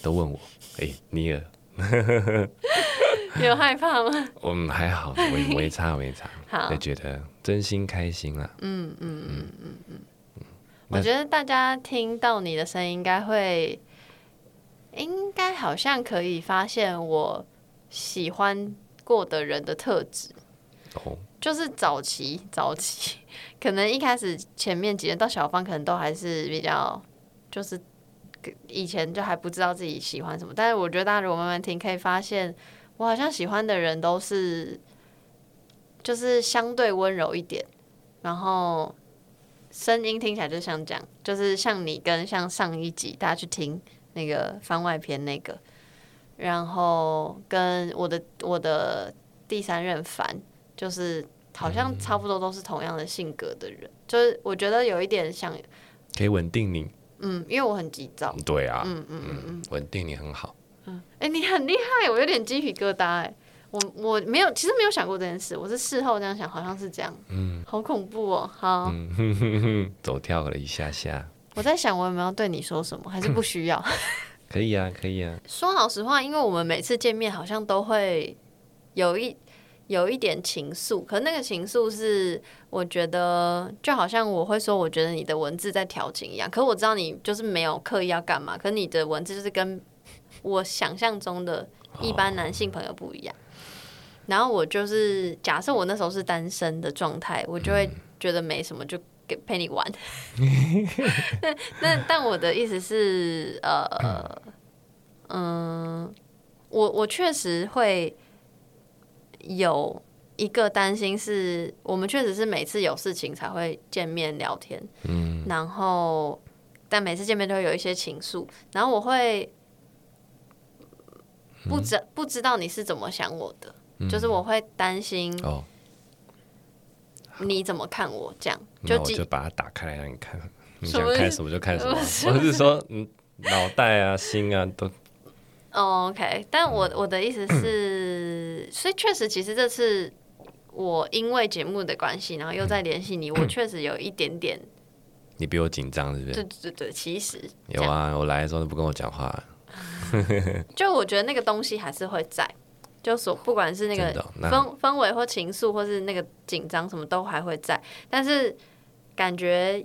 都问我，哎，你尔，有害怕吗？我们还好，我也差我也差，好，就觉得真心开心了，嗯嗯嗯嗯。嗯嗯，我觉得大家听到你的声音，应该会，应该好像可以发现我喜欢过的人的特质，就是早期，早期 可能一开始前面几年到小芳，可能都还是比较，就是以前就还不知道自己喜欢什么。但是我觉得大家如果慢慢听，可以发现我好像喜欢的人都是，就是相对温柔一点，然后声音听起来就像这样，就是像你跟像上一集大家去听那个番外篇那个，然后跟我的我的第三任凡。就是好像差不多都是同样的性格的人，嗯、就是我觉得有一点想，可以稳定你。嗯，因为我很急躁。对啊。嗯嗯嗯嗯，稳定你很好。嗯，哎、欸，你很厉害，我有点鸡皮疙瘩。哎，我我没有，其实没有想过这件事，我是事后这样想，好像是这样。嗯，好恐怖哦。好，嗯、哼哼哼走跳了一下下。我在想，我有没有对你说什么，还是不需要？可以啊，可以啊。说老实话，因为我们每次见面，好像都会有一。有一点情愫，可那个情愫是我觉得就好像我会说，我觉得你的文字在调情一样。可我知道你就是没有刻意要干嘛，可你的文字就是跟我想象中的一般男性朋友不一样。然后我就是假设我那时候是单身的状态，我就会觉得没什么，就给陪你玩。那那但我的意思是，呃，嗯，我我确实会有一个担心，是我们确实是每次有事情才会见面聊天，嗯，然后但每次见面都会有一些情愫，然后我会不知不知道你是怎么想我的。就是我会担心哦，你怎么看我这样？就我就把它打开来让你看，你想看什么就看什么。我是说，嗯，脑袋啊、心啊都。Oh, OK，但我我的意思是，所以确实，其实这次我因为节目的关系，然后又再联系你，我确实有一点点。你比我紧张是不是？对对对，其实有啊，我来的时候都不跟我讲话。就我觉得那个东西还是会在。就所不管是那个氛氛围或情愫，或是那个紧张，什么都还会在。但是感觉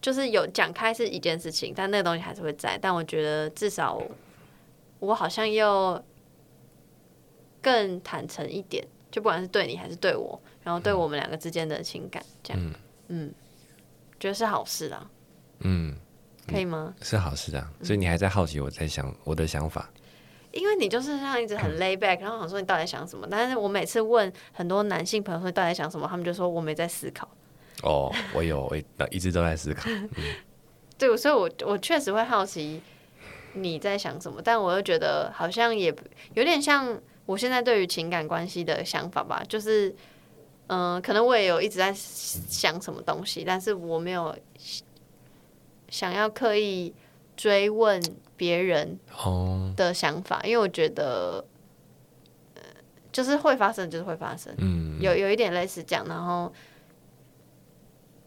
就是有讲开是一件事情，但那个东西还是会在。但我觉得至少我好像又更坦诚一点，就不管是对你还是对我，然后对我们两个之间的情感，这样，嗯，嗯，觉得是好事啦。嗯，可以吗？是好事啊。所以你还在好奇我在想我的想法。因为你就是像一直很 lay back，然后想说你到底想什么？但是我每次问很多男性朋友说你到底想什么，他们就说我没在思考。哦，我有，我一直都在思考。嗯、对，所以我我确实会好奇你在想什么，但我又觉得好像也有点像我现在对于情感关系的想法吧，就是嗯、呃，可能我也有一直在想什么东西，但是我没有想要刻意追问。别人的想法，oh. 因为我觉得，就是会发生，就是会发生。嗯，有有一点类似这样，然后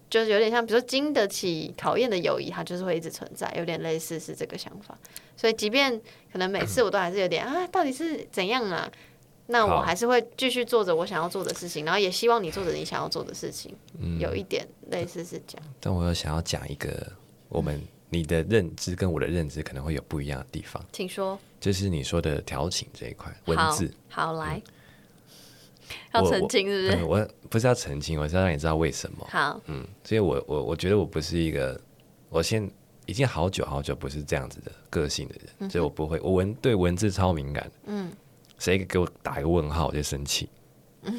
就是有点像，比如说经得起考验的友谊，它就是会一直存在，有点类似是这个想法。所以，即便可能每次我都还是有点啊，到底是怎样啊？那我还是会继续做着我想要做的事情，然后也希望你做着你想要做的事情。嗯，有一点类似是这样。但我又想要讲一个我们。你的认知跟我的认知可能会有不一样的地方，请说。就是你说的调情这一块文字，好，好来，嗯、要澄清是不是？我，我不是要澄清，我是要让你知道为什么。好，嗯，所以我我我觉得我不是一个，我现已经好久好久不是这样子的个性的人，嗯、所以我不会，我文对文字超敏感。嗯，谁给我打一个问号我就生气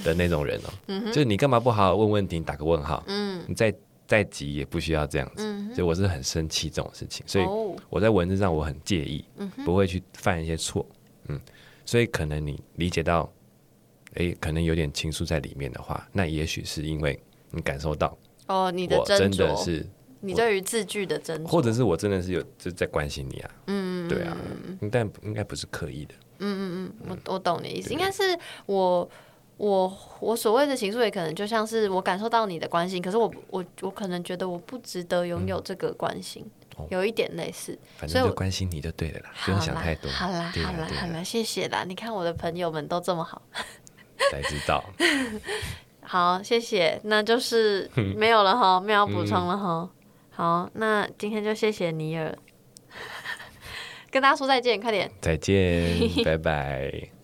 的那种人哦、喔。嗯，就是你干嘛不好好问问题，你打个问号？嗯，你再。再急也不需要这样子，嗯、所以我是很生气这种事情，所以我在文字上我很介意，嗯、不会去犯一些错，嗯，所以可能你理解到，可能有点情愫在里面的话，那也许是因为你感受到哦，你的真的是你对于字句的斟酌，或者是我真的是有就在关心你啊，嗯，对啊，但应该不是刻意的，嗯嗯嗯，我我懂你的意思，对应该是我。我我所谓的情愫也可能就像是我感受到你的关心，可是我我我可能觉得我不值得拥有这个关心，嗯哦、有一点类似。反正就关心你就对了啦，不用想太多。好啦好啦，好啦，谢谢啦！你看我的朋友们都这么好，才知道。好，谢谢。那就是没有了哈，没有补充了哈。嗯、好，那今天就谢谢尼尔，跟大家说再见，快点。再见，拜拜。